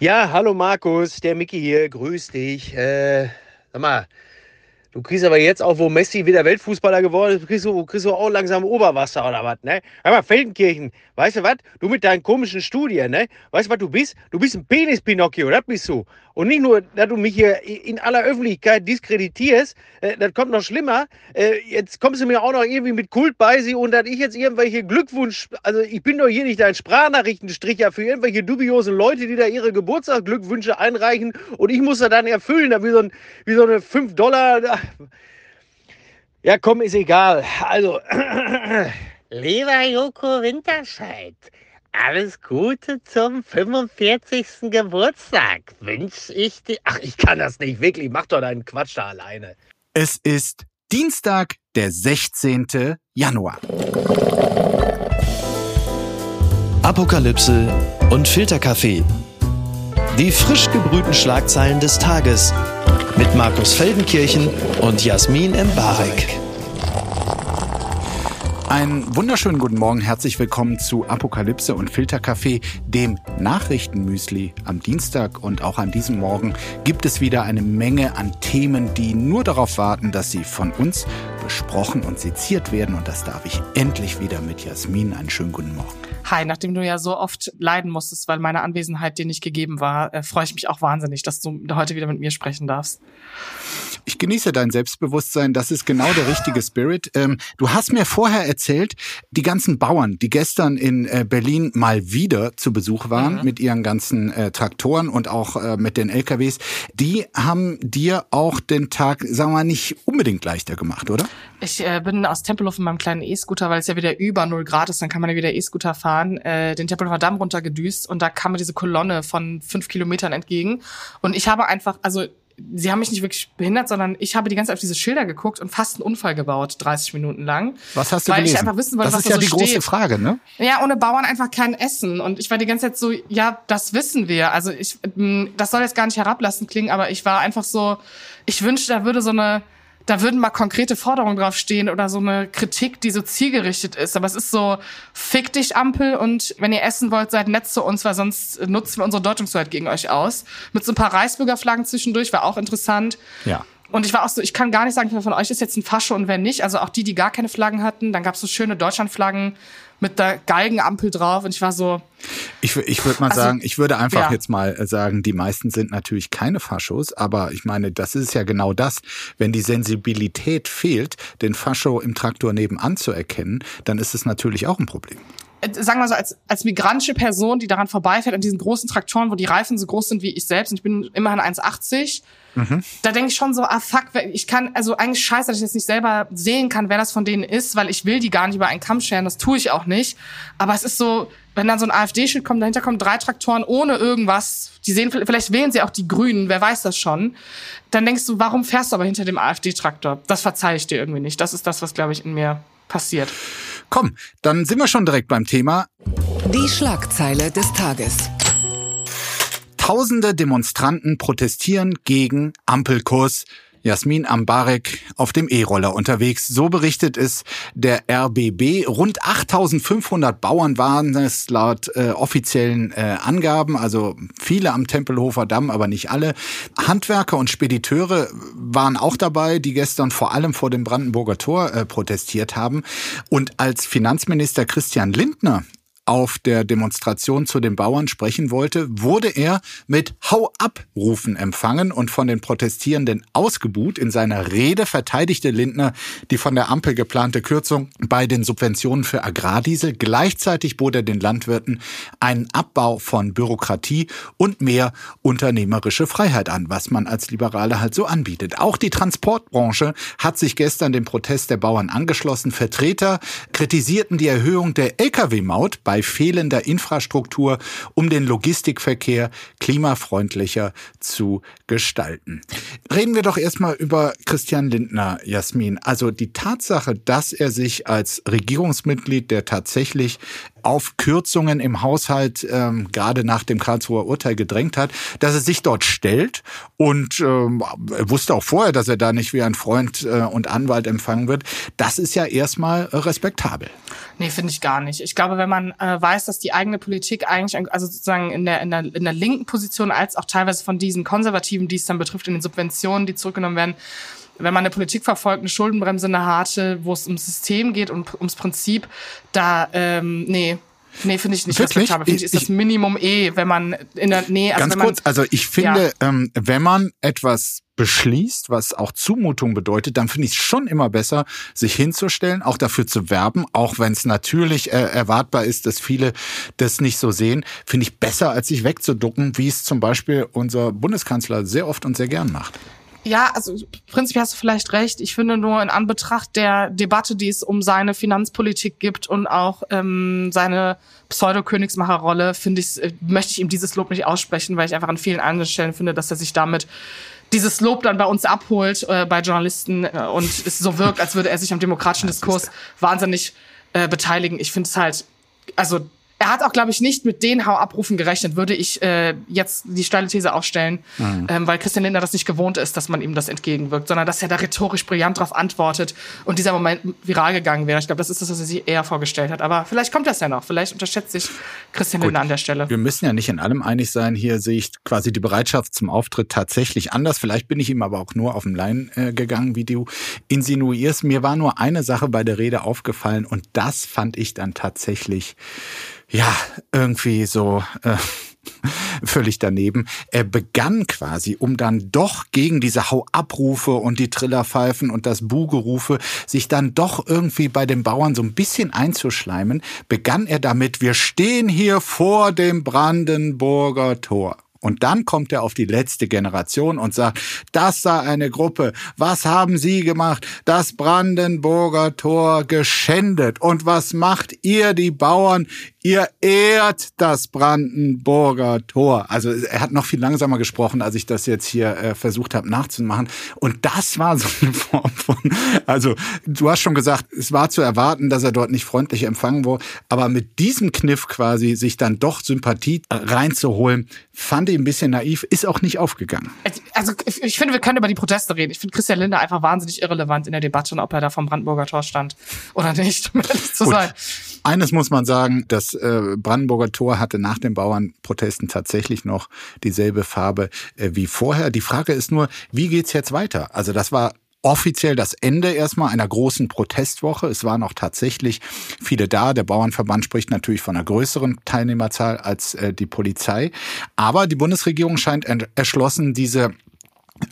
Ja, hallo Markus, der Mickey hier, grüß dich. Äh, sag mal, Du kriegst aber jetzt auch, wo Messi wieder Weltfußballer geworden ist, kriegst du, kriegst du auch langsam Oberwasser oder was, ne? Aber Feldenkirchen, weißt du was? Du mit deinen komischen Studien, ne? Weißt du, was du bist? Du bist ein Penis-Pinocchio, das bist du. Und nicht nur, dass du mich hier in aller Öffentlichkeit diskreditierst, äh, das kommt noch schlimmer. Äh, jetzt kommst du mir auch noch irgendwie mit Kult bei sie und dass ich jetzt irgendwelche Glückwunsch, also ich bin doch hier nicht dein Sprachnachrichtenstricher für irgendwelche dubiosen Leute, die da ihre Geburtstagsglückwünsche einreichen und ich muss da dann erfüllen, da wie so, ein, wie so eine 5 Dollar ja, komm, ist egal. Also. Lieber Joko Winterscheid, alles Gute zum 45. Geburtstag wünsche ich dir. Ach, ich kann das nicht, wirklich. Mach doch deinen Quatsch da alleine. Es ist Dienstag, der 16. Januar. Apokalypse und Filterkaffee. Die frisch gebrühten Schlagzeilen des Tages mit Markus Feldenkirchen und Jasmin Embarek. Einen wunderschönen guten Morgen, herzlich willkommen zu Apokalypse und Filterkaffee, dem Nachrichtenmüsli am Dienstag und auch an diesem Morgen gibt es wieder eine Menge an Themen, die nur darauf warten, dass sie von uns besprochen und seziert werden und das darf ich endlich wieder mit Jasmin. Einen schönen guten Morgen. Hi, nachdem du ja so oft leiden musstest, weil meine Anwesenheit dir nicht gegeben war, äh, freue ich mich auch wahnsinnig, dass du heute wieder mit mir sprechen darfst. Ich genieße dein Selbstbewusstsein, das ist genau der richtige Spirit. Ähm, du hast mir vorher erzählt, die ganzen Bauern, die gestern in äh, Berlin mal wieder zu Besuch waren mhm. mit ihren ganzen äh, Traktoren und auch äh, mit den LKWs, die haben dir auch den Tag, sagen wir mal, nicht unbedingt leichter gemacht, oder? Ich äh, bin aus Tempelhof in meinem kleinen E-Scooter, weil es ja wieder über null Grad ist, dann kann man ja wieder E-Scooter fahren, äh, den Tempelhofer Damm runtergedüst und da kam mir diese Kolonne von fünf Kilometern entgegen. Und ich habe einfach, also sie haben mich nicht wirklich behindert, sondern ich habe die ganze Zeit auf diese Schilder geguckt und fast einen Unfall gebaut, 30 Minuten lang. Was hast du weil gelesen? ich einfach wissen wollte, das was ist ja da so die große steht. Frage, ne? Ja, ohne Bauern einfach kein Essen. Und ich war die ganze Zeit so, ja, das wissen wir. Also ich, das soll jetzt gar nicht herablassend klingen, aber ich war einfach so, ich wünschte, da würde so eine da würden mal konkrete Forderungen draufstehen oder so eine Kritik, die so zielgerichtet ist. Aber es ist so, fick dich Ampel und wenn ihr essen wollt, seid nett zu uns, weil sonst nutzen wir unsere Deutungshoheit gegen euch aus. Mit so ein paar Reichsbürgerflaggen zwischendurch war auch interessant. Ja. Und ich war auch so, ich kann gar nicht sagen, wer von euch ist jetzt ein Fascho und wer nicht. Also auch die, die gar keine Flaggen hatten. Dann gab es so schöne Deutschlandflaggen mit der Galgenampel drauf und ich war so. Ich, ich würde mal Also, sagen, ich würde einfach ja. jetzt mal sagen, die meisten sind natürlich keine Faschos, aber ich meine, das ist ja genau das. Wenn die Sensibilität fehlt, den Fascho im Traktor nebenan zu erkennen, dann ist es natürlich auch ein Problem. Äh, sagen wir so, als, als migrantische Person, die daran vorbeifährt, an diesen großen Traktoren, wo die Reifen so groß sind wie ich selbst, und ich bin immerhin 1,80, da denke ich schon so, ah fuck, ich kann, also eigentlich scheiße, dass ich jetzt nicht selber sehen kann, wer das von denen ist, weil ich will die gar nicht über einen Kamm scheren, das tue ich auch nicht. Aber es ist so, wenn dann so ein AfD-Schild kommt, dahinter kommen drei Traktoren ohne irgendwas, die sehen, vielleicht wählen sie auch die Grünen, wer weiß das schon, dann denkst du, warum fährst du aber hinter dem AfD-Traktor? Das verzeih ich dir irgendwie nicht. Das ist das, was, glaube ich, in mir passiert. Komm, dann sind wir schon direkt beim Thema. Die Schlagzeile des Tages. Tausende Demonstranten protestieren gegen Ampelkurs. Jasmin Ambarek auf dem E-Roller unterwegs. So berichtet es der RBB. Rund 8500 Bauern waren es laut äh, offiziellen äh, Angaben, also viele am Tempelhofer Damm, aber nicht alle. Handwerker und Spediteure waren auch dabei, die gestern vor allem vor dem Brandenburger Tor äh, protestiert haben. Und als Finanzminister Christian Lindner auf der Demonstration zu den Bauern sprechen wollte, wurde er mit Hau ab Rufen empfangen und von den Protestierenden ausgebuht. In seiner Rede verteidigte Lindner die von der Ampel geplante Kürzung bei den Subventionen für Agrardiesel. Gleichzeitig bot er den Landwirten einen Abbau von Bürokratie und mehr unternehmerische Freiheit an, was man als Liberale halt so anbietet. Auch die Transportbranche hat sich gestern dem Protest der Bauern angeschlossen. Vertreter kritisierten die Erhöhung der Lkw-Maut bei fehlender Infrastruktur, um den Logistikverkehr klimafreundlicher zu gestalten. Reden wir doch erstmal über Christian Lindner, Jasmin. Also die Tatsache, dass er sich als Regierungsmitglied, der tatsächlich auf Kürzungen im Haushalt ähm, gerade nach dem Karlsruher Urteil gedrängt hat, dass er sich dort stellt und ähm, wusste auch vorher, dass er da nicht wie ein Freund äh, und Anwalt empfangen wird. Das ist ja erstmal respektabel. Nee, finde ich gar nicht. Ich glaube, wenn man äh, weiß, dass die eigene Politik eigentlich, also sozusagen in der, in, der, in der linken Position als auch teilweise von diesen Konservativen, die es dann betrifft, in den Subventionen, die zurückgenommen werden, wenn man eine Politik verfolgt, eine Schuldenbremse, eine harte, wo es ums System geht und ums Prinzip, da, ähm, nee, Nee, finde ich nicht Wirklich? respektabel. Finde ich, ist das Minimum eh, wenn man in der, nee, also Ganz man, kurz, also ich finde, ja. ähm, wenn man etwas beschließt, was auch Zumutung bedeutet, dann finde ich es schon immer besser, sich hinzustellen, auch dafür zu werben, auch wenn es natürlich äh, erwartbar ist, dass viele das nicht so sehen, finde ich besser, als sich wegzuducken, wie es zum Beispiel unser Bundeskanzler sehr oft und sehr gern macht. Ja, also prinzipiell hast du vielleicht recht. Ich finde nur in Anbetracht der Debatte, die es um seine Finanzpolitik gibt und auch ähm, seine Pseudo-Königsmacherrolle, finde ich, äh, möchte ich ihm dieses Lob nicht aussprechen, weil ich einfach an vielen anderen Stellen finde, dass er sich damit dieses Lob dann bei uns abholt, äh, bei Journalisten äh, und es so wirkt, als würde er sich am demokratischen Diskurs wahnsinnig äh, beteiligen. Ich finde es halt, also er hat auch, glaube ich, nicht mit den Hau-Abrufen gerechnet, würde ich äh, jetzt die steile These aufstellen, mhm. ähm, weil Christian Lindner das nicht gewohnt ist, dass man ihm das entgegenwirkt, sondern dass er da rhetorisch brillant drauf antwortet und dieser Moment viral gegangen wäre. Ich glaube, das ist das, was er sich eher vorgestellt hat. Aber vielleicht kommt das ja noch. Vielleicht unterschätzt sich Christian Gut. Lindner an der Stelle. Wir müssen ja nicht in allem einig sein. Hier sehe ich quasi die Bereitschaft zum Auftritt tatsächlich anders. Vielleicht bin ich ihm aber auch nur auf den Lein äh, gegangen, wie du insinuierst. Mir war nur eine Sache bei der Rede aufgefallen und das fand ich dann tatsächlich ja, irgendwie so äh, völlig daneben. Er begann quasi, um dann doch gegen diese Hauabrufe und die Trillerpfeifen und das Bugerufe sich dann doch irgendwie bei den Bauern so ein bisschen einzuschleimen, begann er damit, wir stehen hier vor dem Brandenburger Tor. Und dann kommt er auf die letzte Generation und sagt, das sei eine Gruppe. Was haben Sie gemacht? Das Brandenburger Tor geschändet. Und was macht ihr, die Bauern? Ihr ehrt das Brandenburger Tor. Also er hat noch viel langsamer gesprochen, als ich das jetzt hier äh, versucht habe nachzumachen. Und das war so eine Form von, also du hast schon gesagt, es war zu erwarten, dass er dort nicht freundlich empfangen wurde. Aber mit diesem Kniff quasi sich dann doch Sympathie reinzuholen, fand ich ein bisschen naiv, ist auch nicht aufgegangen. Also ich finde, wir können über die Proteste reden. Ich finde Christian Lindner einfach wahnsinnig irrelevant in der Debatte, ob er da vom Brandenburger Tor stand oder nicht, um ehrlich zu sein. Eines muss man sagen, das äh, Brandenburger Tor hatte nach den Bauernprotesten tatsächlich noch dieselbe Farbe äh, wie vorher. Die Frage ist nur, wie geht's jetzt weiter? Also das war offiziell das Ende erstmal einer großen Protestwoche. Es waren auch tatsächlich viele da. Der Bauernverband spricht natürlich von einer größeren Teilnehmerzahl als äh, die Polizei. Aber die Bundesregierung scheint erschlossen, diese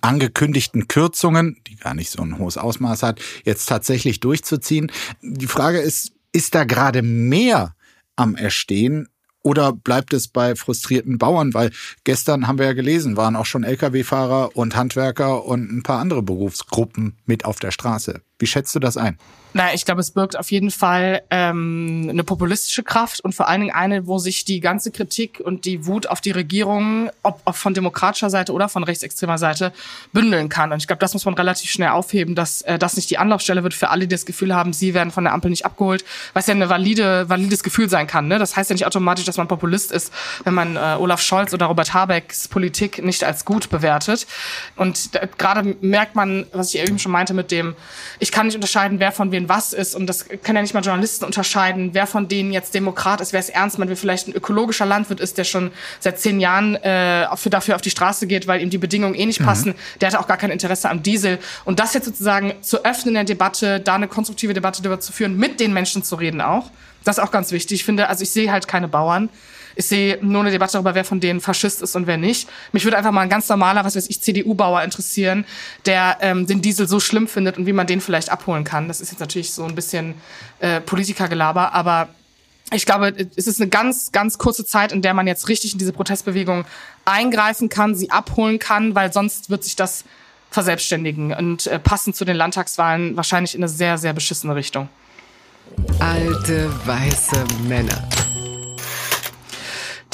angekündigten Kürzungen, die gar nicht so ein hohes Ausmaß hat, jetzt tatsächlich durchzuziehen. Die Frage ist, ist da gerade mehr am Erstehen oder bleibt es bei frustrierten Bauern? Weil gestern haben wir ja gelesen, waren auch schon Lkw-Fahrer und Handwerker und ein paar andere Berufsgruppen mit auf der Straße. Wie schätzt du das ein? Na, ich glaube, es birgt auf jeden Fall ähm, eine populistische Kraft und vor allen Dingen eine, wo sich die ganze Kritik und die Wut auf die Regierung, ob, ob von demokratischer Seite oder von rechtsextremer Seite, bündeln kann. Und ich glaube, das muss man relativ schnell aufheben, dass äh, das nicht die Anlaufstelle wird für alle, die das Gefühl haben, sie werden von der Ampel nicht abgeholt, was ja ein valide, valides Gefühl sein kann. Ne? Das heißt ja nicht automatisch, dass man Populist ist, wenn man äh, Olaf Scholz oder Robert Habecks Politik nicht als gut bewertet. Und gerade merkt man, was ich eben schon meinte mit dem, ich kann nicht unterscheiden, wer von wem was ist. Und das können ja nicht mal Journalisten unterscheiden, wer von denen jetzt Demokrat ist, wer es ernst meint, wer vielleicht ein ökologischer Landwirt ist, der schon seit zehn Jahren äh, für, dafür auf die Straße geht, weil ihm die Bedingungen eh nicht mhm. passen. Der hatte auch gar kein Interesse am Diesel. Und das jetzt sozusagen zu öffnen in der Debatte, da eine konstruktive Debatte darüber zu führen, mit den Menschen zu reden auch. Das ist auch ganz wichtig. Ich finde, also ich sehe halt keine Bauern. Ich sehe nur eine Debatte darüber, wer von denen Faschist ist und wer nicht. Mich würde einfach mal ein ganz normaler, was weiß ich, CDU-Bauer interessieren, der ähm, den Diesel so schlimm findet und wie man den vielleicht abholen kann. Das ist jetzt natürlich so ein bisschen äh, Politikergelaber, aber ich glaube, es ist eine ganz, ganz kurze Zeit, in der man jetzt richtig in diese Protestbewegung eingreifen kann, sie abholen kann, weil sonst wird sich das verselbstständigen und äh, passend zu den Landtagswahlen wahrscheinlich in eine sehr, sehr beschissene Richtung. Alte weiße Männer.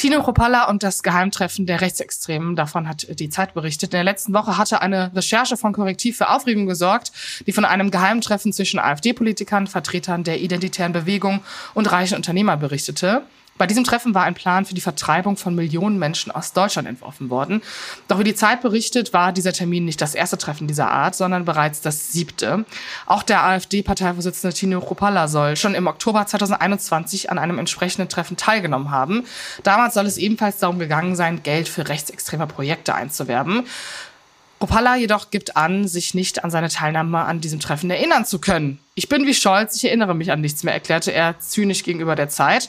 Tino Kropalla und das Geheimtreffen der Rechtsextremen, davon hat die Zeit berichtet. In der letzten Woche hatte eine Recherche von Korrektiv für Aufregung gesorgt, die von einem Geheimtreffen zwischen AfD-Politikern, Vertretern der identitären Bewegung und reichen Unternehmer berichtete. Bei diesem Treffen war ein Plan für die Vertreibung von Millionen Menschen aus Deutschland entworfen worden. Doch wie die Zeit berichtet, war dieser Termin nicht das erste Treffen dieser Art, sondern bereits das siebte. Auch der AfD-Parteivorsitzende Tino Kropalla soll schon im Oktober 2021 an einem entsprechenden Treffen teilgenommen haben. Damals soll es ebenfalls darum gegangen sein, Geld für rechtsextreme Projekte einzuwerben. Opalla jedoch gibt an, sich nicht an seine Teilnahme an diesem Treffen erinnern zu können. Ich bin wie Scholz, ich erinnere mich an nichts mehr, erklärte er zynisch gegenüber der Zeit.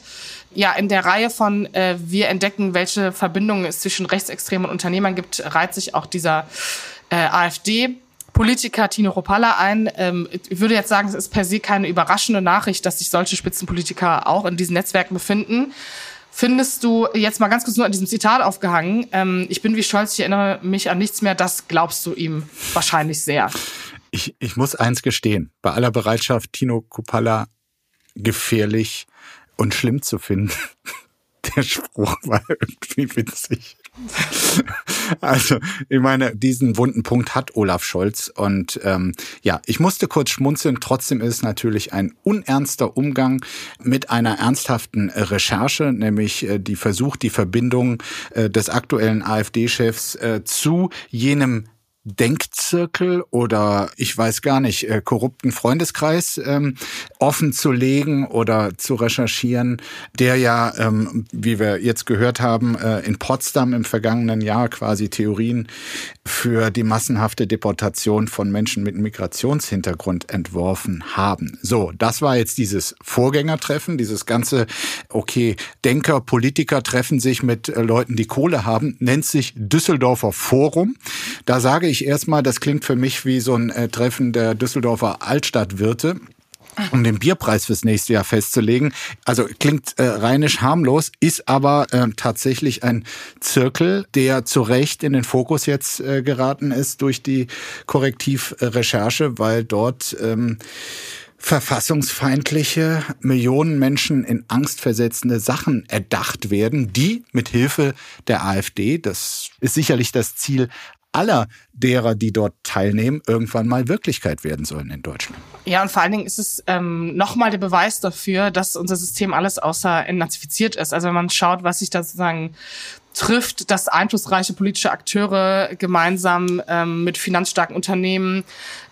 Ja, in der Reihe von äh, Wir entdecken, welche Verbindungen es zwischen Rechtsextremen und Unternehmern gibt, reiht sich auch dieser äh, AfD. Politiker Tino Ropalla ein. Ähm, ich würde jetzt sagen, es ist per se keine überraschende Nachricht, dass sich solche Spitzenpolitiker auch in diesen Netzwerken befinden findest du, jetzt mal ganz kurz nur an diesem Zitat aufgehangen, ähm, ich bin wie Scholz, ich erinnere mich an nichts mehr, das glaubst du ihm wahrscheinlich sehr. Ich, ich muss eins gestehen, bei aller Bereitschaft, Tino Kupala gefährlich und schlimm zu finden. Der Spruch war irgendwie witzig. Also, ich meine, diesen wunden Punkt hat Olaf Scholz. Und ähm, ja, ich musste kurz schmunzeln. Trotzdem ist es natürlich ein unernster Umgang mit einer ernsthaften Recherche, nämlich äh, die Versuch, die Verbindung äh, des aktuellen AfD-Chefs äh, zu jenem Denkzirkel oder ich weiß gar nicht, äh, korrupten Freundeskreis ähm, offen zu legen oder zu recherchieren, der ja, ähm, wie wir jetzt gehört haben, äh, in Potsdam im vergangenen Jahr quasi Theorien für die massenhafte Deportation von Menschen mit Migrationshintergrund entworfen haben. So, das war jetzt dieses Vorgängertreffen, dieses ganze, okay, Denker, Politiker treffen sich mit äh, Leuten, die Kohle haben, nennt sich Düsseldorfer Forum. Da sage ich erstmal, das klingt für mich wie so ein äh, Treffen der Düsseldorfer Altstadtwirte um den Bierpreis fürs nächste Jahr festzulegen. Also klingt äh, reinisch harmlos, ist aber äh, tatsächlich ein Zirkel, der zu Recht in den Fokus jetzt äh, geraten ist durch die Korrektivrecherche, weil dort ähm, verfassungsfeindliche, Millionen Menschen in Angst versetzende Sachen erdacht werden, die mit Hilfe der AfD, das ist sicherlich das Ziel aller derer, die dort teilnehmen, irgendwann mal Wirklichkeit werden sollen in Deutschland. Ja, und vor allen Dingen ist es ähm, nochmal der Beweis dafür, dass unser System alles außer entnazifiziert ist. Also wenn man schaut, was sich da sozusagen trifft, dass einflussreiche politische Akteure gemeinsam ähm, mit finanzstarken Unternehmen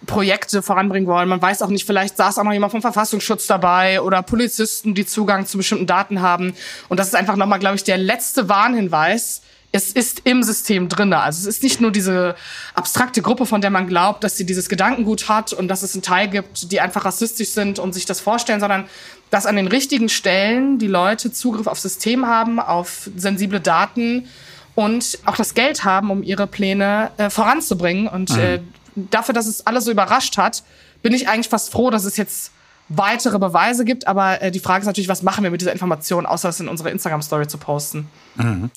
Projekte voranbringen wollen. Man weiß auch nicht, vielleicht saß auch noch jemand vom Verfassungsschutz dabei oder Polizisten, die Zugang zu bestimmten Daten haben. Und das ist einfach nochmal, glaube ich, der letzte Warnhinweis, es ist im System drinne. Also es ist nicht nur diese abstrakte Gruppe, von der man glaubt, dass sie dieses Gedankengut hat und dass es einen Teil gibt, die einfach rassistisch sind und sich das vorstellen, sondern dass an den richtigen Stellen die Leute Zugriff auf System haben, auf sensible Daten und auch das Geld haben, um ihre Pläne äh, voranzubringen. Und mhm. äh, dafür, dass es alles so überrascht hat, bin ich eigentlich fast froh, dass es jetzt weitere Beweise gibt. Aber äh, die Frage ist natürlich, was machen wir mit dieser Information, außer es in unsere Instagram-Story zu posten. Mhm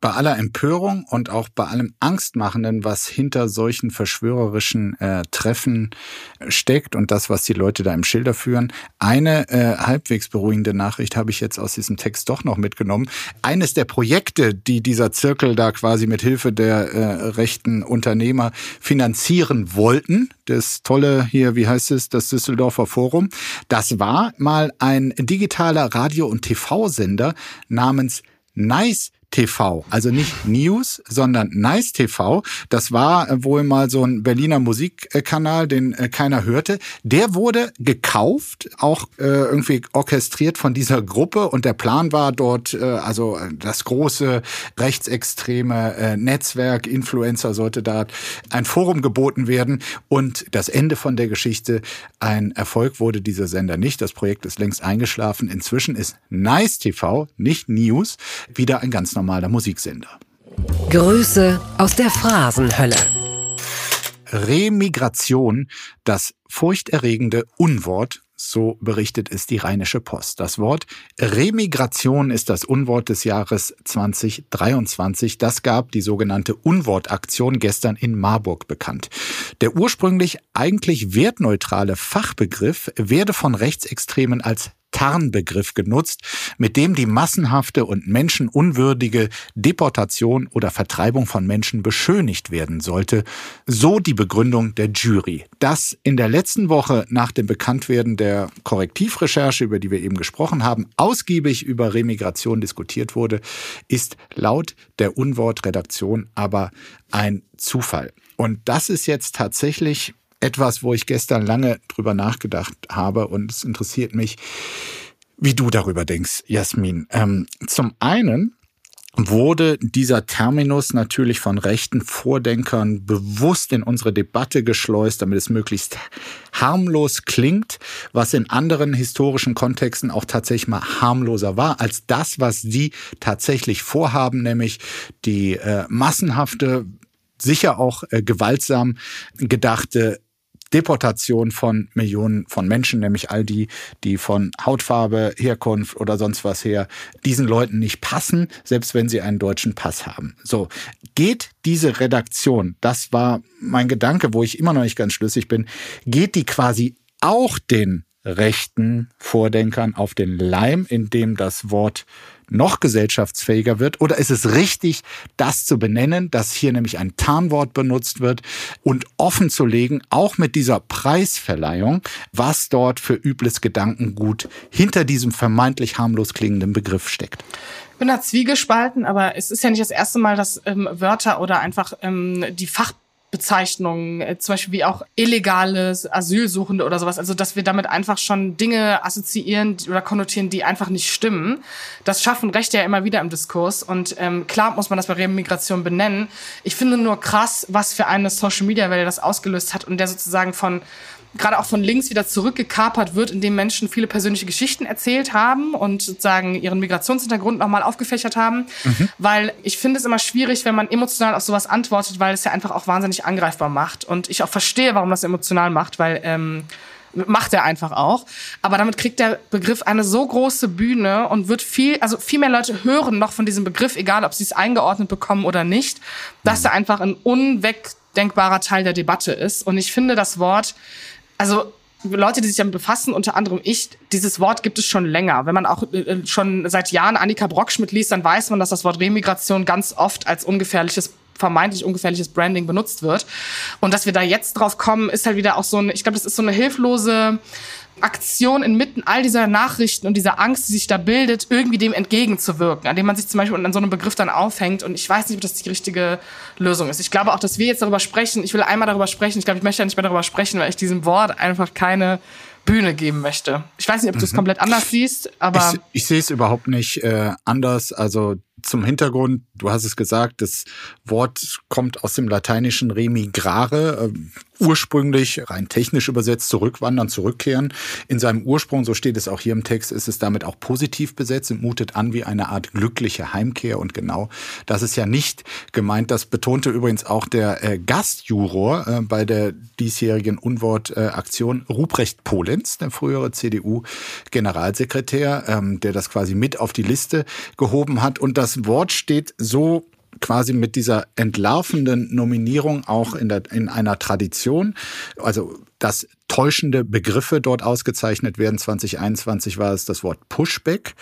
bei aller Empörung und auch bei allem Angstmachenden, was hinter solchen verschwörerischen äh, Treffen steckt und das, was die Leute da im Schilder führen, eine äh, halbwegs beruhigende Nachricht habe ich jetzt aus diesem Text doch noch mitgenommen. Eines der Projekte, die dieser Zirkel da quasi mit Hilfe der äh, rechten Unternehmer finanzieren wollten, das tolle hier, wie heißt es, das Düsseldorfer Forum, das war mal ein digitaler Radio- und TV-Sender namens Nice TV. Also nicht News, sondern Nice TV. Das war wohl mal so ein Berliner Musikkanal, den äh, keiner hörte. Der wurde gekauft, auch äh, irgendwie orchestriert von dieser Gruppe. Und der Plan war dort, äh, also das große rechtsextreme Netzwerk, Influencer sollte da ein Forum geboten werden. Und das Ende von der Geschichte, ein Erfolg wurde dieser Sender nicht. Das Projekt ist längst eingeschlafen. Inzwischen ist Nice TV, nicht News, wieder ein ganz normaler Musiksender. Grüße aus der Phrasenhölle. Remigration, das furchterregende Unwort, so berichtet es die Rheinische Post. Das Wort Remigration ist das Unwort des Jahres 2023. Das gab die sogenannte Unwortaktion gestern in Marburg bekannt. Der ursprünglich eigentlich wertneutrale Fachbegriff werde von Rechtsextremen als Tarnbegriff genutzt, mit dem die massenhafte und menschenunwürdige Deportation oder Vertreibung von Menschen beschönigt werden sollte. So die Begründung der Jury. Dass in der letzten Woche nach dem Bekanntwerden der Korrektivrecherche, über die wir eben gesprochen haben, ausgiebig über Remigration diskutiert wurde, ist laut der Unwortredaktion aber ein Zufall. Und das ist jetzt tatsächlich etwas, wo ich gestern lange drüber nachgedacht habe und es interessiert mich, wie du darüber denkst, Jasmin. Ähm, zum einen wurde dieser Terminus natürlich von rechten Vordenkern bewusst in unsere Debatte geschleust, damit es möglichst harmlos klingt, was in anderen historischen Kontexten auch tatsächlich mal harmloser war als das, was sie tatsächlich vorhaben, nämlich die äh, massenhafte sicher auch äh, gewaltsam gedachte Deportation von Millionen von Menschen, nämlich all die, die von Hautfarbe, Herkunft oder sonst was her diesen Leuten nicht passen, selbst wenn sie einen deutschen Pass haben. So, geht diese Redaktion, das war mein Gedanke, wo ich immer noch nicht ganz schlüssig bin, geht die quasi auch den rechten Vordenkern auf den Leim, indem das Wort noch gesellschaftsfähiger wird? Oder ist es richtig, das zu benennen, dass hier nämlich ein Tarnwort benutzt wird und offen zu legen, auch mit dieser Preisverleihung, was dort für übles Gedankengut hinter diesem vermeintlich harmlos klingenden Begriff steckt? Ich bin da zwiegespalten, aber es ist ja nicht das erste Mal, dass ähm, Wörter oder einfach ähm, die Fach Bezeichnungen, äh, zum Beispiel wie auch illegales Asylsuchende oder sowas. Also, dass wir damit einfach schon Dinge assoziieren oder konnotieren, die einfach nicht stimmen. Das schaffen Rechte ja immer wieder im Diskurs. Und ähm, klar muss man das bei Remigration benennen. Ich finde nur krass, was für eine Social Media Welle das ausgelöst hat und der sozusagen von gerade auch von links wieder zurückgekapert wird, indem Menschen viele persönliche Geschichten erzählt haben und sozusagen ihren Migrationshintergrund nochmal aufgefächert haben. Mhm. Weil ich finde es immer schwierig, wenn man emotional auf sowas antwortet, weil es ja einfach auch wahnsinnig angreifbar macht. Und ich auch verstehe, warum das emotional macht, weil ähm, macht er einfach auch. Aber damit kriegt der Begriff eine so große Bühne und wird viel, also viel mehr Leute hören noch von diesem Begriff, egal ob sie es eingeordnet bekommen oder nicht, dass mhm. er einfach ein unwegdenkbarer Teil der Debatte ist. Und ich finde das Wort also Leute, die sich damit befassen, unter anderem ich, dieses Wort gibt es schon länger. Wenn man auch äh, schon seit Jahren Annika Brockschmidt liest, dann weiß man, dass das Wort Remigration ganz oft als ungefährliches vermeintlich ungefährliches Branding benutzt wird. Und dass wir da jetzt drauf kommen, ist halt wieder auch so ein, ich glaube, das ist so eine hilflose Aktion inmitten all dieser Nachrichten und dieser Angst, die sich da bildet, irgendwie dem entgegenzuwirken, an dem man sich zum Beispiel an so einem Begriff dann aufhängt. Und ich weiß nicht, ob das die richtige Lösung ist. Ich glaube auch, dass wir jetzt darüber sprechen. Ich will einmal darüber sprechen. Ich glaube, ich möchte ja nicht mehr darüber sprechen, weil ich diesem Wort einfach keine Bühne geben möchte. Ich weiß nicht, ob du es mhm. komplett anders siehst, aber. Ich, ich sehe es überhaupt nicht äh, anders. Also zum Hintergrund, du hast es gesagt, das Wort kommt aus dem lateinischen remigrare, äh, ursprünglich rein technisch übersetzt zurückwandern, zurückkehren. In seinem Ursprung, so steht es auch hier im Text, ist es damit auch positiv besetzt und mutet an wie eine Art glückliche Heimkehr. Und genau das ist ja nicht gemeint. Das betonte übrigens auch der äh, Gastjuror äh, bei der diesjährigen Unwortaktion äh, Ruprecht Polenz, der frühere CDU-Generalsekretär, ähm, der das quasi mit auf die Liste gehoben hat. Und das Wort steht so quasi mit dieser entlarvenden Nominierung auch in, der, in einer Tradition. Also dass täuschende Begriffe dort ausgezeichnet werden. 2021 war es das Wort Pushback.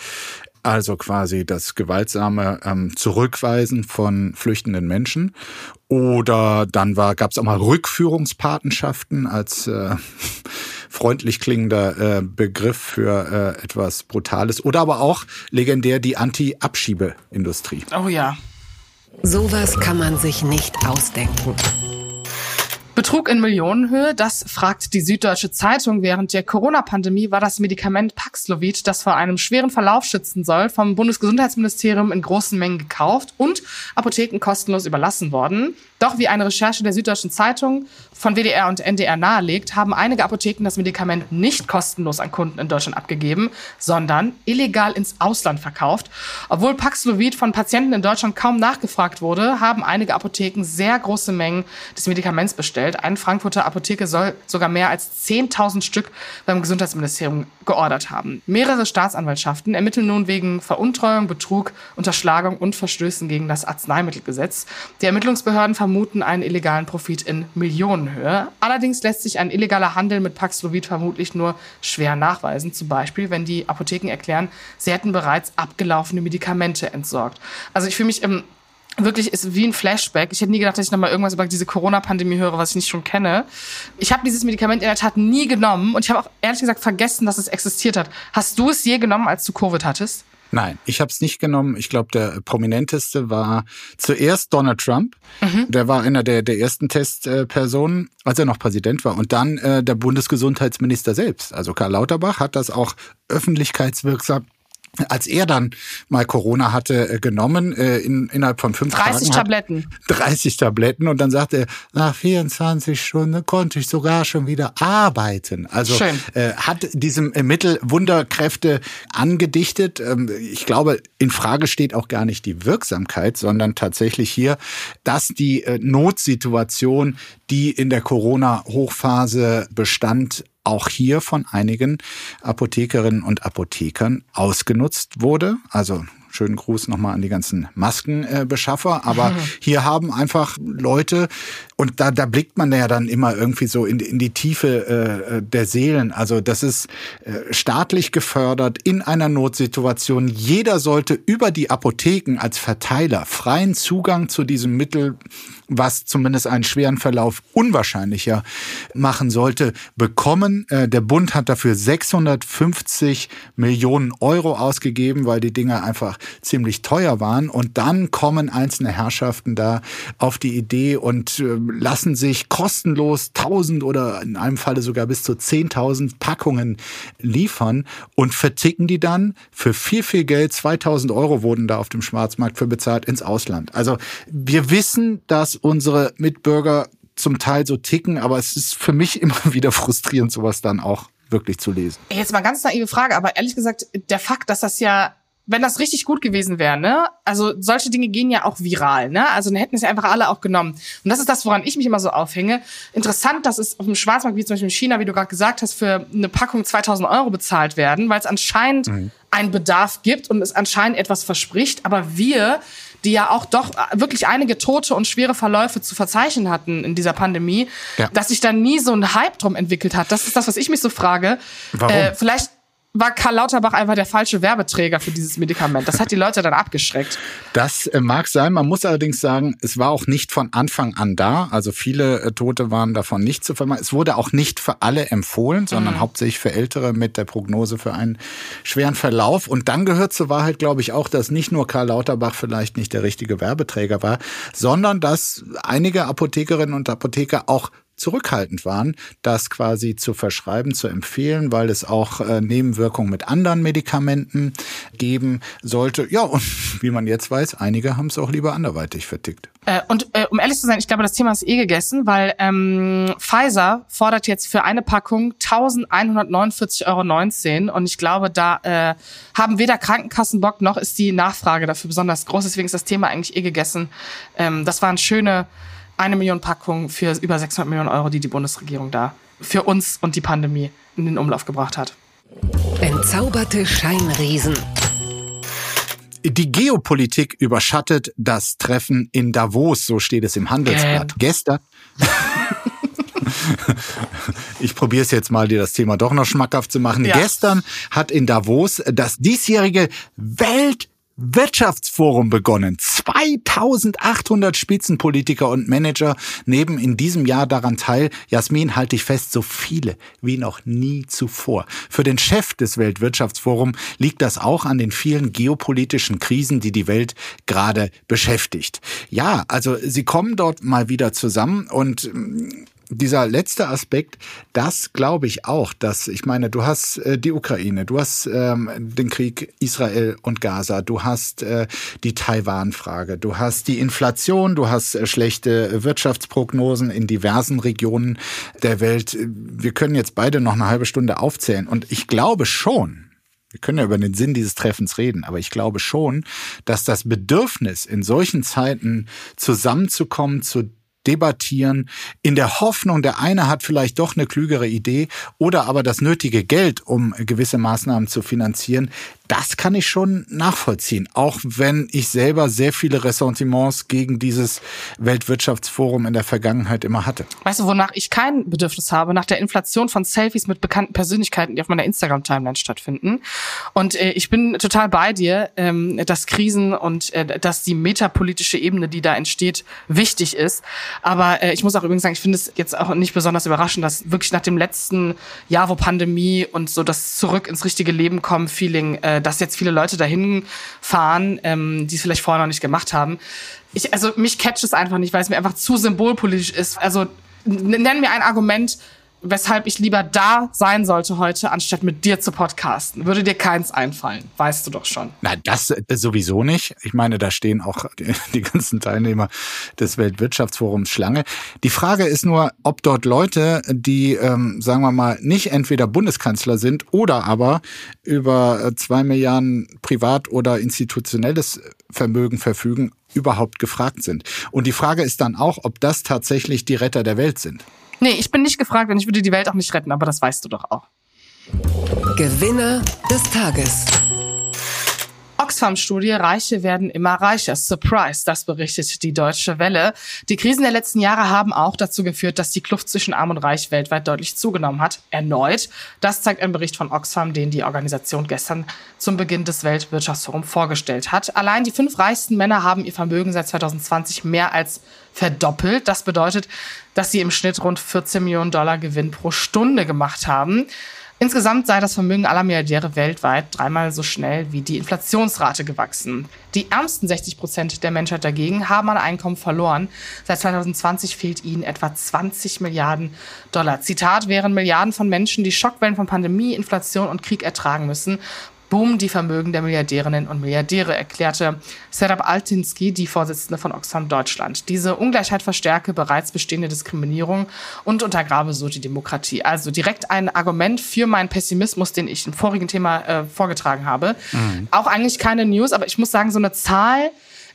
Also quasi das gewaltsame ähm, Zurückweisen von flüchtenden Menschen. Oder dann gab es auch mal Rückführungspatenschaften als äh, freundlich klingender äh, Begriff für äh, etwas Brutales. Oder aber auch legendär die Anti-Abschiebeindustrie. Oh ja. Sowas kann man sich nicht ausdenken. Betrug in Millionenhöhe, das fragt die Süddeutsche Zeitung. Während der Corona-Pandemie war das Medikament Paxlovid, das vor einem schweren Verlauf schützen soll, vom Bundesgesundheitsministerium in großen Mengen gekauft und Apotheken kostenlos überlassen worden. Doch wie eine Recherche der Süddeutschen Zeitung von WDR und NDR nahelegt, haben einige Apotheken das Medikament nicht kostenlos an Kunden in Deutschland abgegeben, sondern illegal ins Ausland verkauft. Obwohl Paxlovid von Patienten in Deutschland kaum nachgefragt wurde, haben einige Apotheken sehr große Mengen des Medikaments bestellt. Eine Frankfurter Apotheke soll sogar mehr als 10.000 Stück beim Gesundheitsministerium geordert haben. Mehrere Staatsanwaltschaften ermitteln nun wegen Veruntreuung, Betrug, Unterschlagung und Verstößen gegen das Arzneimittelgesetz. Die Ermittlungsbehörden vermuten einen illegalen Profit in Millionenhöhe. Allerdings lässt sich ein illegaler Handel mit Paxlovid vermutlich nur schwer nachweisen. Zum Beispiel, wenn die Apotheken erklären, sie hätten bereits abgelaufene Medikamente entsorgt. Also ich fühle mich im wirklich ist wie ein Flashback. Ich hätte nie gedacht, dass ich nochmal irgendwas über diese Corona-Pandemie höre, was ich nicht schon kenne. Ich habe dieses Medikament in der Tat nie genommen und ich habe auch ehrlich gesagt vergessen, dass es existiert hat. Hast du es je genommen, als du Covid hattest? Nein, ich habe es nicht genommen. Ich glaube, der prominenteste war zuerst Donald Trump. Mhm. Der war einer der, der ersten Testpersonen, als er noch Präsident war. Und dann äh, der Bundesgesundheitsminister selbst. Also Karl Lauterbach hat das auch öffentlichkeitswirksam als er dann mal Corona hatte, äh, genommen, äh, in, innerhalb von fünf 30 Tagen. Tabletten. 30 Tabletten. Und dann sagte er, nach 24 Stunden konnte ich sogar schon wieder arbeiten. Also äh, hat diesem Mittel Wunderkräfte angedichtet. Ähm, ich glaube, in Frage steht auch gar nicht die Wirksamkeit, sondern tatsächlich hier, dass die äh, Notsituation, die in der Corona-Hochphase bestand, auch hier von einigen Apothekerinnen und Apothekern ausgenutzt wurde. Also schönen Gruß nochmal an die ganzen Maskenbeschaffer. Aber hier haben einfach Leute, und da, da blickt man ja dann immer irgendwie so in, in die Tiefe äh, der Seelen. Also das ist äh, staatlich gefördert in einer Notsituation. Jeder sollte über die Apotheken als Verteiler freien Zugang zu diesem Mittel, was zumindest einen schweren Verlauf unwahrscheinlicher machen sollte, bekommen. Äh, der Bund hat dafür 650 Millionen Euro ausgegeben, weil die Dinge einfach ziemlich teuer waren. Und dann kommen einzelne Herrschaften da auf die Idee und äh, lassen sich kostenlos 1000 oder in einem Falle sogar bis zu 10.000 Packungen liefern und verticken die dann für viel, viel Geld. 2000 Euro wurden da auf dem Schwarzmarkt für bezahlt ins Ausland. Also wir wissen, dass unsere Mitbürger zum Teil so ticken, aber es ist für mich immer wieder frustrierend, sowas dann auch wirklich zu lesen. Jetzt mal ganz naive Frage, aber ehrlich gesagt, der Fakt, dass das ja wenn das richtig gut gewesen wäre, ne? Also solche Dinge gehen ja auch viral, ne? Also dann hätten es ja einfach alle auch genommen. Und das ist das, woran ich mich immer so aufhänge. Interessant, dass es auf dem Schwarzmarkt, wie zum Beispiel in China, wie du gerade gesagt hast, für eine Packung 2000 Euro bezahlt werden, weil es anscheinend mhm. einen Bedarf gibt und es anscheinend etwas verspricht. Aber wir, die ja auch doch wirklich einige Tote und schwere Verläufe zu verzeichnen hatten in dieser Pandemie, ja. dass sich da nie so ein Hype drum entwickelt hat. Das ist das, was ich mich so frage. Warum? Äh, vielleicht war Karl Lauterbach einfach der falsche Werbeträger für dieses Medikament. Das hat die Leute dann abgeschreckt. Das äh, mag sein. Man muss allerdings sagen, es war auch nicht von Anfang an da. Also viele äh, Tote waren davon nicht zu vermeiden. Es wurde auch nicht für alle empfohlen, sondern mhm. hauptsächlich für Ältere mit der Prognose für einen schweren Verlauf. Und dann gehört zur Wahrheit, glaube ich, auch, dass nicht nur Karl Lauterbach vielleicht nicht der richtige Werbeträger war, sondern dass einige Apothekerinnen und Apotheker auch zurückhaltend waren, das quasi zu verschreiben, zu empfehlen, weil es auch äh, Nebenwirkungen mit anderen Medikamenten geben sollte. Ja, und wie man jetzt weiß, einige haben es auch lieber anderweitig vertickt. Äh, und äh, um ehrlich zu sein, ich glaube, das Thema ist eh gegessen, weil ähm, Pfizer fordert jetzt für eine Packung 1149,19 Euro und ich glaube, da äh, haben weder Krankenkassen Bock noch ist die Nachfrage dafür besonders groß. Deswegen ist das Thema eigentlich eh gegessen. Ähm, das waren schöne eine Million Packungen für über 600 Millionen Euro, die die Bundesregierung da für uns und die Pandemie in den Umlauf gebracht hat. Entzauberte Scheinriesen. Die Geopolitik überschattet das Treffen in Davos, so steht es im Handelsblatt. Gähn. Gestern. ich probiere es jetzt mal, dir das Thema doch noch schmackhaft zu machen. Ja. Gestern hat in Davos das diesjährige Welt Wirtschaftsforum begonnen. 2800 Spitzenpolitiker und Manager nehmen in diesem Jahr daran teil. Jasmin, halte ich fest, so viele wie noch nie zuvor. Für den Chef des Weltwirtschaftsforums liegt das auch an den vielen geopolitischen Krisen, die die Welt gerade beschäftigt. Ja, also sie kommen dort mal wieder zusammen und dieser letzte Aspekt, das glaube ich auch, dass ich meine, du hast äh, die Ukraine, du hast ähm, den Krieg Israel und Gaza, du hast äh, die Taiwan-Frage, du hast die Inflation, du hast äh, schlechte Wirtschaftsprognosen in diversen Regionen der Welt. Wir können jetzt beide noch eine halbe Stunde aufzählen und ich glaube schon, wir können ja über den Sinn dieses Treffens reden, aber ich glaube schon, dass das Bedürfnis in solchen Zeiten zusammenzukommen, zu debattieren, in der Hoffnung, der eine hat vielleicht doch eine klügere Idee oder aber das nötige Geld, um gewisse Maßnahmen zu finanzieren, das kann ich schon nachvollziehen, auch wenn ich selber sehr viele Ressentiments gegen dieses Weltwirtschaftsforum in der Vergangenheit immer hatte. Weißt du, wonach ich kein Bedürfnis habe? Nach der Inflation von Selfies mit bekannten Persönlichkeiten, die auf meiner Instagram-Timeline stattfinden. Und äh, ich bin total bei dir, ähm, dass Krisen und äh, dass die metapolitische Ebene, die da entsteht, wichtig ist. Aber äh, ich muss auch übrigens sagen, ich finde es jetzt auch nicht besonders überraschend, dass wirklich nach dem letzten Jahr, wo Pandemie und so das zurück ins richtige Leben kommen Feeling, äh, dass jetzt viele Leute dahin fahren, ähm, die es vielleicht vorher noch nicht gemacht haben. Ich, also mich catcht es einfach nicht, weil es mir einfach zu symbolpolitisch ist. Also nenn mir ein Argument, weshalb ich lieber da sein sollte heute, anstatt mit dir zu podcasten. Würde dir keins einfallen, weißt du doch schon. Na, das sowieso nicht. Ich meine, da stehen auch die, die ganzen Teilnehmer des Weltwirtschaftsforums Schlange. Die Frage ist nur, ob dort Leute, die, ähm, sagen wir mal, nicht entweder Bundeskanzler sind oder aber über äh, zwei Milliarden privat oder institutionelles Vermögen verfügen, überhaupt gefragt sind. Und die Frage ist dann auch, ob das tatsächlich die Retter der Welt sind. Nee, ich bin nicht gefragt und ich würde die Welt auch nicht retten, aber das weißt du doch auch. Gewinner des Tages. Oxfam-Studie, Reiche werden immer reicher. Surprise, das berichtet die Deutsche Welle. Die Krisen der letzten Jahre haben auch dazu geführt, dass die Kluft zwischen Arm und Reich weltweit deutlich zugenommen hat. Erneut. Das zeigt ein Bericht von Oxfam, den die Organisation gestern zum Beginn des Weltwirtschaftsforums vorgestellt hat. Allein die fünf reichsten Männer haben ihr Vermögen seit 2020 mehr als verdoppelt. Das bedeutet, dass sie im Schnitt rund 14 Millionen Dollar Gewinn pro Stunde gemacht haben. Insgesamt sei das Vermögen aller Milliardäre weltweit dreimal so schnell wie die Inflationsrate gewachsen. Die ärmsten 60 Prozent der Menschheit dagegen haben an Einkommen verloren. Seit 2020 fehlt ihnen etwa 20 Milliarden Dollar. Zitat, wären Milliarden von Menschen die Schockwellen von Pandemie, Inflation und Krieg ertragen müssen, boomen die Vermögen der Milliardärinnen und Milliardäre, erklärte Serap Altinski, die Vorsitzende von Oxfam Deutschland. Diese Ungleichheit verstärke bereits bestehende Diskriminierung und untergrabe so die Demokratie. Also direkt ein Argument für meinen Pessimismus, den ich im vorigen Thema äh, vorgetragen habe. Mhm. Auch eigentlich keine News, aber ich muss sagen, so eine Zahl,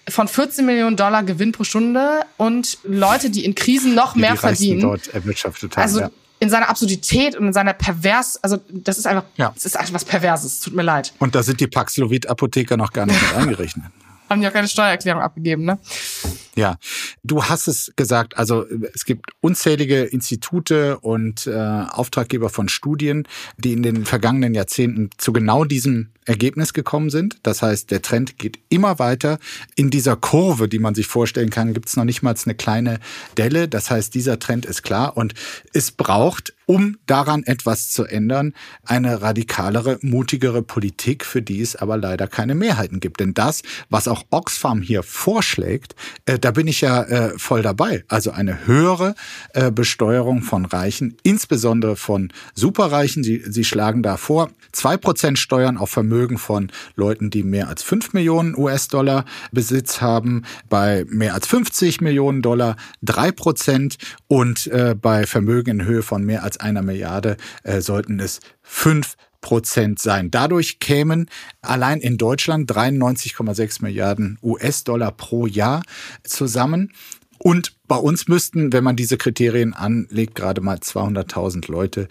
von 14 Millionen Dollar Gewinn pro Stunde und Leute, die in Krisen noch die mehr die verdienen. Dort erwirtschaftet haben, also ja in seiner Absurdität und in seiner Pervers, also das ist einfach, ja. das ist einfach was Perverses. Tut mir leid. Und da sind die Paxlovid-Apotheker noch gar nicht mit eingerechnet. Haben ja keine Steuererklärung abgegeben, ne? Ja, du hast es gesagt, also es gibt unzählige Institute und äh, Auftraggeber von Studien, die in den vergangenen Jahrzehnten zu genau diesem Ergebnis gekommen sind. Das heißt, der Trend geht immer weiter. In dieser Kurve, die man sich vorstellen kann, gibt es noch nicht mal eine kleine Delle. Das heißt, dieser Trend ist klar und es braucht, um daran etwas zu ändern, eine radikalere, mutigere Politik, für die es aber leider keine Mehrheiten gibt. Denn das, was auch Oxfam hier vorschlägt, äh, da bin ich ja äh, voll dabei. Also eine höhere äh, Besteuerung von Reichen, insbesondere von Superreichen. Sie, sie schlagen da vor, zwei Prozent Steuern auf Vermögen von Leuten, die mehr als 5 Millionen US-Dollar Besitz haben, bei mehr als 50 Millionen Dollar 3 Prozent und äh, bei Vermögen in Höhe von mehr als einer Milliarde äh, sollten es 5 Prozent sein. Dadurch kämen allein in Deutschland 93,6 Milliarden US-Dollar pro Jahr zusammen. Und bei uns müssten, wenn man diese Kriterien anlegt, gerade mal 200.000 Leute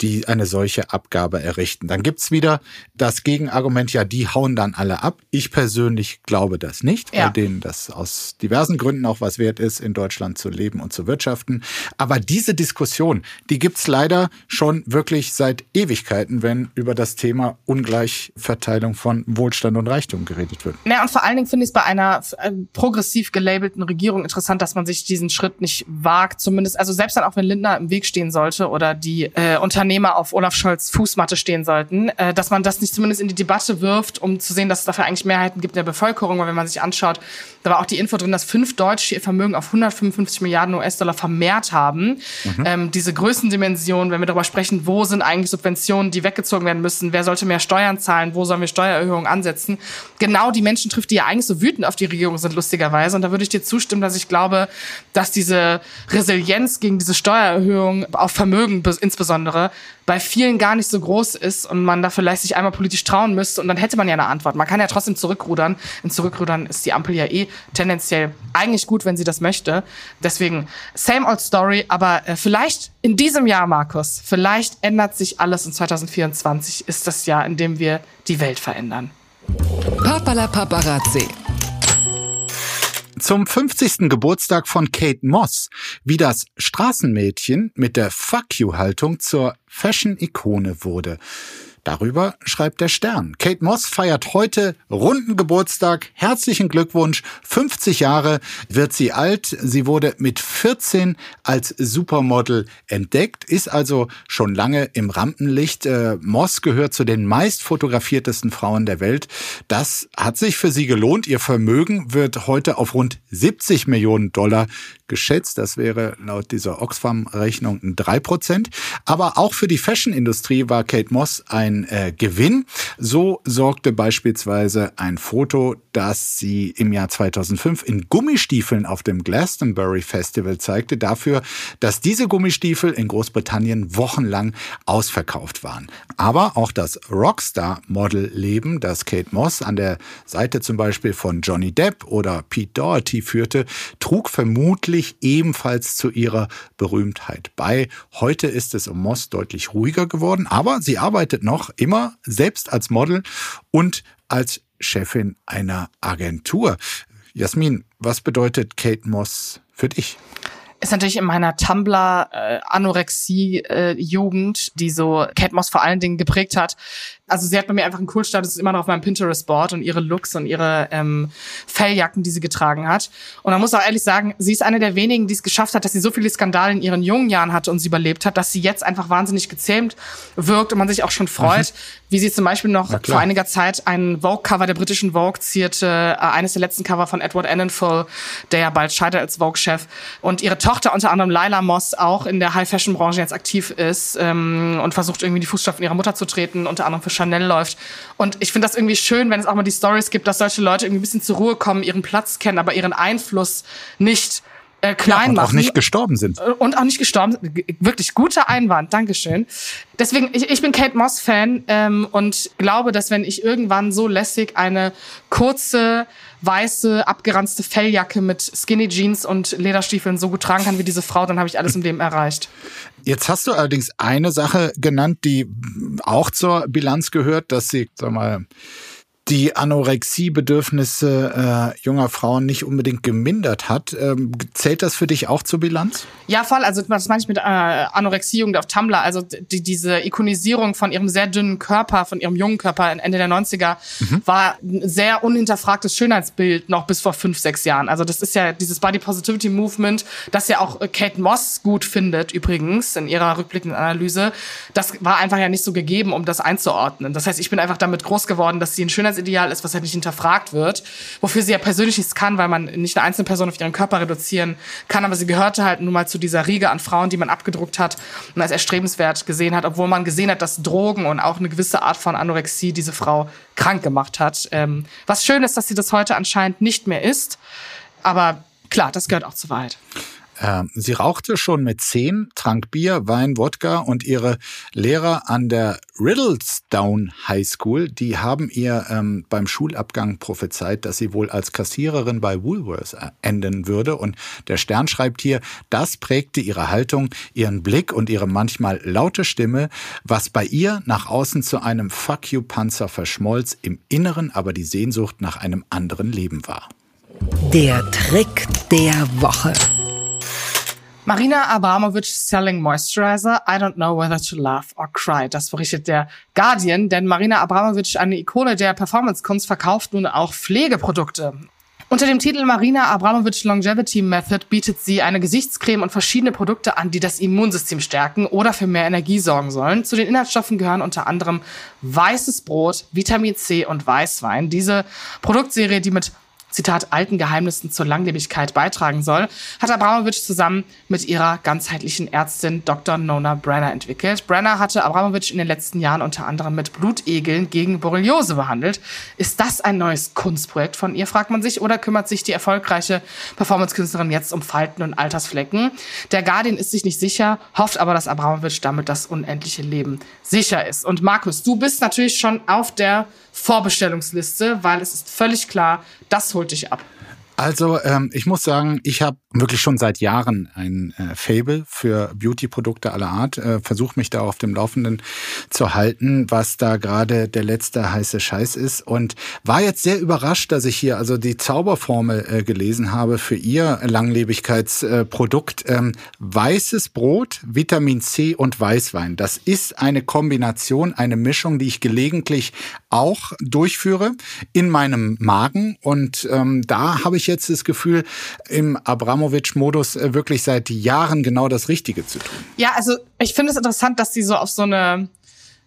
die eine solche Abgabe errichten. Dann gibt's wieder das Gegenargument, ja, die hauen dann alle ab. Ich persönlich glaube das nicht, ja. weil denen das aus diversen Gründen auch was wert ist, in Deutschland zu leben und zu wirtschaften. Aber diese Diskussion, die gibt's leider schon wirklich seit Ewigkeiten, wenn über das Thema Ungleichverteilung von Wohlstand und Reichtum geredet wird. Ja, und vor allen Dingen finde ich es bei einer äh, progressiv gelabelten Regierung interessant, dass man sich diesen Schritt nicht wagt, zumindest, also selbst dann auch wenn Lindner im Weg stehen sollte oder die äh, Unternehmen Unternehmer auf Olaf Scholz Fußmatte stehen sollten, äh, dass man das nicht zumindest in die Debatte wirft, um zu sehen, dass es dafür eigentlich Mehrheiten gibt in der Bevölkerung. Weil wenn man sich anschaut, da war auch die Info drin, dass fünf Deutsche ihr Vermögen auf 155 Milliarden US-Dollar vermehrt haben. Mhm. Ähm, diese Größendimension, wenn wir darüber sprechen, wo sind eigentlich Subventionen, die weggezogen werden müssen, wer sollte mehr Steuern zahlen, wo sollen wir Steuererhöhungen ansetzen, genau die Menschen trifft, die ja eigentlich so wütend auf die Regierung sind, lustigerweise. Und da würde ich dir zustimmen, dass ich glaube, dass diese Resilienz gegen diese Steuererhöhung auf Vermögen insbesondere bei vielen gar nicht so groß ist und man da vielleicht sich einmal politisch trauen müsste und dann hätte man ja eine Antwort. Man kann ja trotzdem zurückrudern. Im Zurückrudern ist die Ampel ja eh tendenziell eigentlich gut, wenn sie das möchte. Deswegen same old story, aber äh, vielleicht in diesem Jahr, Markus, vielleicht ändert sich alles und 2024 ist das Jahr, in dem wir die Welt verändern. Papala Paparazzi. Zum 50. Geburtstag von Kate Moss, wie das Straßenmädchen mit der Fuck you-Haltung zur Fashion-Ikone wurde. Darüber schreibt der Stern. Kate Moss feiert heute runden Geburtstag. Herzlichen Glückwunsch. 50 Jahre wird sie alt. Sie wurde mit 14 als Supermodel entdeckt, ist also schon lange im Rampenlicht. Äh, Moss gehört zu den meist fotografiertesten Frauen der Welt. Das hat sich für sie gelohnt. Ihr Vermögen wird heute auf rund 70 Millionen Dollar geschätzt. Das wäre laut dieser Oxfam-Rechnung ein 3 Prozent. Aber auch für die Fashion-Industrie war Kate Moss ein äh, Gewinn. So sorgte beispielsweise ein Foto, das sie im Jahr 2005 in Gummistiefeln auf dem Glastonbury Festival zeigte, dafür, dass diese Gummistiefel in Großbritannien wochenlang ausverkauft waren. Aber auch das Rockstar-Model-Leben, das Kate Moss an der Seite zum Beispiel von Johnny Depp oder Pete Doherty führte, trug vermutlich ebenfalls zu ihrer Berühmtheit bei. Heute ist es um Moss deutlich ruhiger geworden, aber sie arbeitet noch immer selbst als Model und als Chefin einer Agentur. Jasmin, was bedeutet Kate Moss für dich? Ist natürlich in meiner Tumblr-Anorexie-Jugend, äh, die so Kate Moss vor allen Dingen geprägt hat, also sie hat bei mir einfach einen Kultstatus, ist immer noch auf meinem Pinterest-Board und ihre Looks und ihre ähm, Felljacken, die sie getragen hat. Und man muss auch ehrlich sagen, sie ist eine der wenigen, die es geschafft hat, dass sie so viele Skandale in ihren jungen Jahren hatte und sie überlebt hat, dass sie jetzt einfach wahnsinnig gezähmt wirkt und man sich auch schon freut, mhm. wie sie zum Beispiel noch vor einiger Zeit ein Vogue-Cover der britischen Vogue zierte, äh, eines der letzten Cover von Edward Annenful, der ja bald scheitert als Vogue-Chef. Und ihre Tochter, unter anderem Lila Moss, auch in der High-Fashion-Branche jetzt aktiv ist ähm, und versucht irgendwie die Fußstapfen ihrer Mutter zu treten, unter anderem für Chanel läuft. Und ich finde das irgendwie schön, wenn es auch mal die Stories gibt, dass solche Leute irgendwie ein bisschen zur Ruhe kommen, ihren Platz kennen, aber ihren Einfluss nicht äh, klein ja, und machen. auch nicht gestorben sind. Äh, und auch nicht gestorben sind. Wirklich guter Einwand, Dankeschön. Deswegen, ich, ich bin Kate Moss-Fan ähm, und glaube, dass wenn ich irgendwann so lässig eine kurze, weiße, abgeranzte Felljacke mit Skinny Jeans und Lederstiefeln so gut tragen kann wie diese Frau, dann habe ich alles im Leben erreicht. Jetzt hast du allerdings eine Sache genannt, die auch zur Bilanz gehört, dass sie, sag mal, die Anorexie-Bedürfnisse äh, junger Frauen nicht unbedingt gemindert hat. Ähm, zählt das für dich auch zur Bilanz? Ja, voll. Also was meine ich mit äh, Anorexie-Jugend auf Tumblr? Also die, diese Ikonisierung von ihrem sehr dünnen Körper, von ihrem jungen Körper Ende der 90er, mhm. war ein sehr unhinterfragtes Schönheitsbild noch bis vor fünf, sechs Jahren. Also das ist ja dieses Body Positivity Movement, das ja auch Kate Moss gut findet übrigens in ihrer rückblickenden Analyse. Das war einfach ja nicht so gegeben, um das einzuordnen. Das heißt, ich bin einfach damit groß geworden, dass sie ein Schönheits Schönheitsideal ist, was halt nicht hinterfragt wird, wofür sie ja persönlich nichts kann, weil man nicht eine einzelne Person auf ihren Körper reduzieren kann, aber sie gehörte halt nun mal zu dieser Riege an Frauen, die man abgedruckt hat und als erstrebenswert gesehen hat, obwohl man gesehen hat, dass Drogen und auch eine gewisse Art von Anorexie diese Frau krank gemacht hat. Ähm, was schön ist, dass sie das heute anscheinend nicht mehr ist, aber klar, das gehört auch zur Wahrheit. Ähm, sie rauchte schon mit zehn, trank Bier, Wein, Wodka und ihre Lehrer an der Riddlestone High School, die haben ihr ähm, beim Schulabgang prophezeit, dass sie wohl als Kassiererin bei Woolworths äh, enden würde. Und der Stern schreibt hier, das prägte ihre Haltung, ihren Blick und ihre manchmal laute Stimme, was bei ihr nach außen zu einem Fuck you Panzer verschmolz, im Inneren aber die Sehnsucht nach einem anderen Leben war. Der Trick der Woche. Marina Abramovic selling moisturizer. I don't know whether to laugh or cry. Das berichtet der Guardian, denn Marina Abramovic, eine Ikone der Performance-Kunst, verkauft nun auch Pflegeprodukte. Unter dem Titel Marina Abramovic Longevity Method bietet sie eine Gesichtscreme und verschiedene Produkte an, die das Immunsystem stärken oder für mehr Energie sorgen sollen. Zu den Inhaltsstoffen gehören unter anderem weißes Brot, Vitamin C und Weißwein. Diese Produktserie, die mit Zitat, alten Geheimnissen zur Langlebigkeit beitragen soll, hat Abramowitsch zusammen mit ihrer ganzheitlichen Ärztin Dr. Nona Brenner entwickelt. Brenner hatte Abramowitsch in den letzten Jahren unter anderem mit Blutegeln gegen Borreliose behandelt. Ist das ein neues Kunstprojekt von ihr, fragt man sich, oder kümmert sich die erfolgreiche Performance-Künstlerin jetzt um Falten und Altersflecken? Der Guardian ist sich nicht sicher, hofft aber, dass Abramowitsch damit das unendliche Leben sicher ist. Und Markus, du bist natürlich schon auf der Vorbestellungsliste, weil es ist völlig klar, das holt dich ab. Also ähm, ich muss sagen, ich habe wirklich schon seit Jahren ein äh, Fable für Beauty-Produkte aller Art. Äh, Versuche mich da auf dem Laufenden zu halten, was da gerade der letzte heiße Scheiß ist. Und war jetzt sehr überrascht, dass ich hier also die Zauberformel äh, gelesen habe für ihr Langlebigkeitsprodukt. Ähm, weißes Brot, Vitamin C und Weißwein. Das ist eine Kombination, eine Mischung, die ich gelegentlich auch durchführe in meinem Magen. Und ähm, da habe ich jetzt das Gefühl, im Abramowitsch-Modus äh, wirklich seit Jahren genau das Richtige zu tun. Ja, also ich finde es interessant, dass sie so auf so eine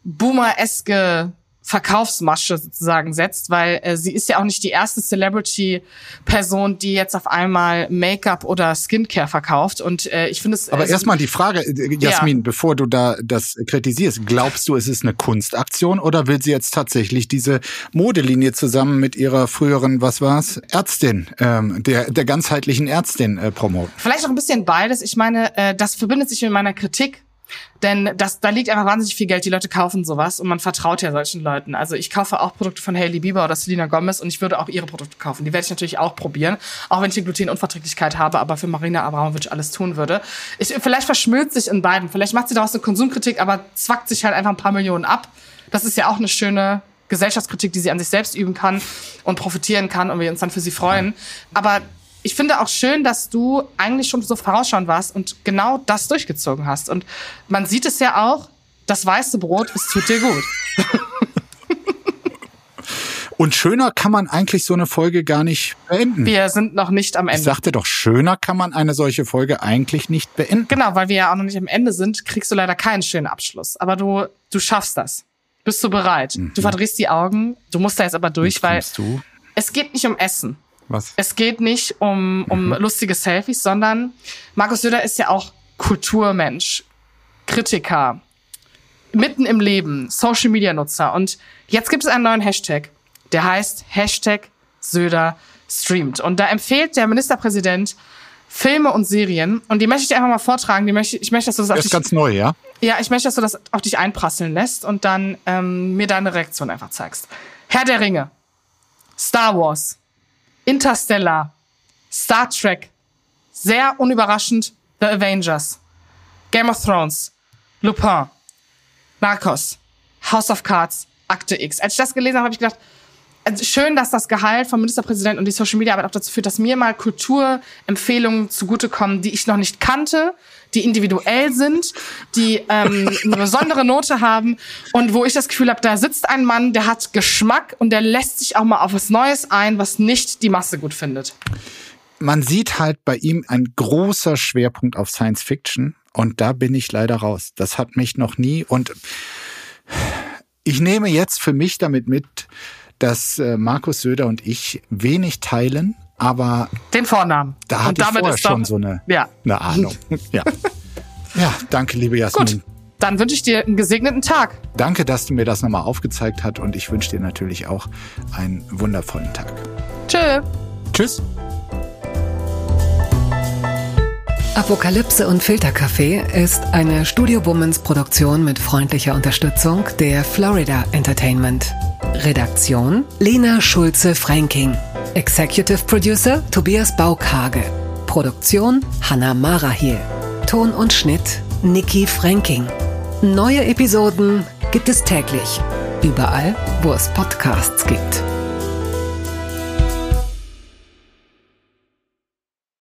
Boomer-eske Verkaufsmasche sozusagen setzt, weil äh, sie ist ja auch nicht die erste Celebrity-Person, die jetzt auf einmal Make-up oder Skincare verkauft. Und äh, ich finde es. Aber äh, erstmal die Frage, äh, Jasmin, ja. bevor du da das kritisierst, glaubst du, es ist eine Kunstaktion oder will sie jetzt tatsächlich diese Modelinie zusammen mit ihrer früheren, was war's, Ärztin, ähm, der, der ganzheitlichen Ärztin äh, promoten? Vielleicht auch ein bisschen beides. Ich meine, äh, das verbindet sich mit meiner Kritik denn das, da liegt einfach wahnsinnig viel Geld. Die Leute kaufen sowas und man vertraut ja solchen Leuten. Also ich kaufe auch Produkte von Hailey Bieber oder Selena Gomez und ich würde auch ihre Produkte kaufen. Die werde ich natürlich auch probieren, auch wenn ich eine Glutenunverträglichkeit habe, aber für Marina Abramovic alles tun würde. Ich, vielleicht verschmilzt sich in beiden. Vielleicht macht sie daraus eine Konsumkritik, aber zwackt sich halt einfach ein paar Millionen ab. Das ist ja auch eine schöne Gesellschaftskritik, die sie an sich selbst üben kann und profitieren kann und wir uns dann für sie freuen. Aber ich finde auch schön, dass du eigentlich schon so vorausschauend warst und genau das durchgezogen hast. Und man sieht es ja auch, das weiße Brot, es tut dir gut. Und schöner kann man eigentlich so eine Folge gar nicht beenden. Wir sind noch nicht am Ende. Ich sagte doch, schöner kann man eine solche Folge eigentlich nicht beenden. Genau, weil wir ja auch noch nicht am Ende sind, kriegst du leider keinen schönen Abschluss. Aber du, du schaffst das. Bist du bereit? Mhm. Du verdrehst die Augen. Du musst da jetzt aber durch, weil du? es geht nicht um Essen. Was? Es geht nicht um, um mhm. lustige Selfies, sondern Markus Söder ist ja auch Kulturmensch, Kritiker, mitten im Leben, Social Media Nutzer. Und jetzt gibt es einen neuen Hashtag, der heißt Hashtag Söder streamt. Und da empfiehlt der Ministerpräsident Filme und Serien. Und die möchte ich einfach mal vortragen. Die möchte, ich möchte, dass du das auf ist dich, ganz neu, ja? Ja, ich möchte, dass du das auf dich einprasseln lässt und dann ähm, mir deine Reaktion einfach zeigst. Herr der Ringe, Star Wars, Interstellar, Star Trek, sehr unüberraschend The Avengers, Game of Thrones, Lupin, Narcos, House of Cards, Akte X. Als ich das gelesen habe, habe ich gedacht, also schön, dass das Gehalt vom Ministerpräsidenten und die Social Media Arbeit auch dazu führt, dass mir mal Kulturempfehlungen zugutekommen, die ich noch nicht kannte, die individuell sind, die ähm, eine besondere Note haben und wo ich das Gefühl habe, da sitzt ein Mann, der hat Geschmack und der lässt sich auch mal auf was Neues ein, was nicht die Masse gut findet. Man sieht halt bei ihm ein großer Schwerpunkt auf Science Fiction und da bin ich leider raus. Das hat mich noch nie und ich nehme jetzt für mich damit mit, dass äh, Markus Söder und ich wenig teilen, aber den Vornamen. Da hatte und damit ich vorher doch, schon so eine, ja. eine Ahnung. ja. ja, danke, liebe Jasmin. Gut. Dann wünsche ich dir einen gesegneten Tag. Danke, dass du mir das nochmal aufgezeigt hast und ich wünsche dir natürlich auch einen wundervollen Tag. Tschö. Tschüss. Apokalypse und Filterkaffee ist eine Studio Womans Produktion mit freundlicher Unterstützung der Florida Entertainment. Redaktion Lena Schulze-Fränking. Executive Producer Tobias Baukage. Produktion Hanna Marahiel. Ton und Schnitt Nikki Fränking. Neue Episoden gibt es täglich. Überall, wo es Podcasts gibt.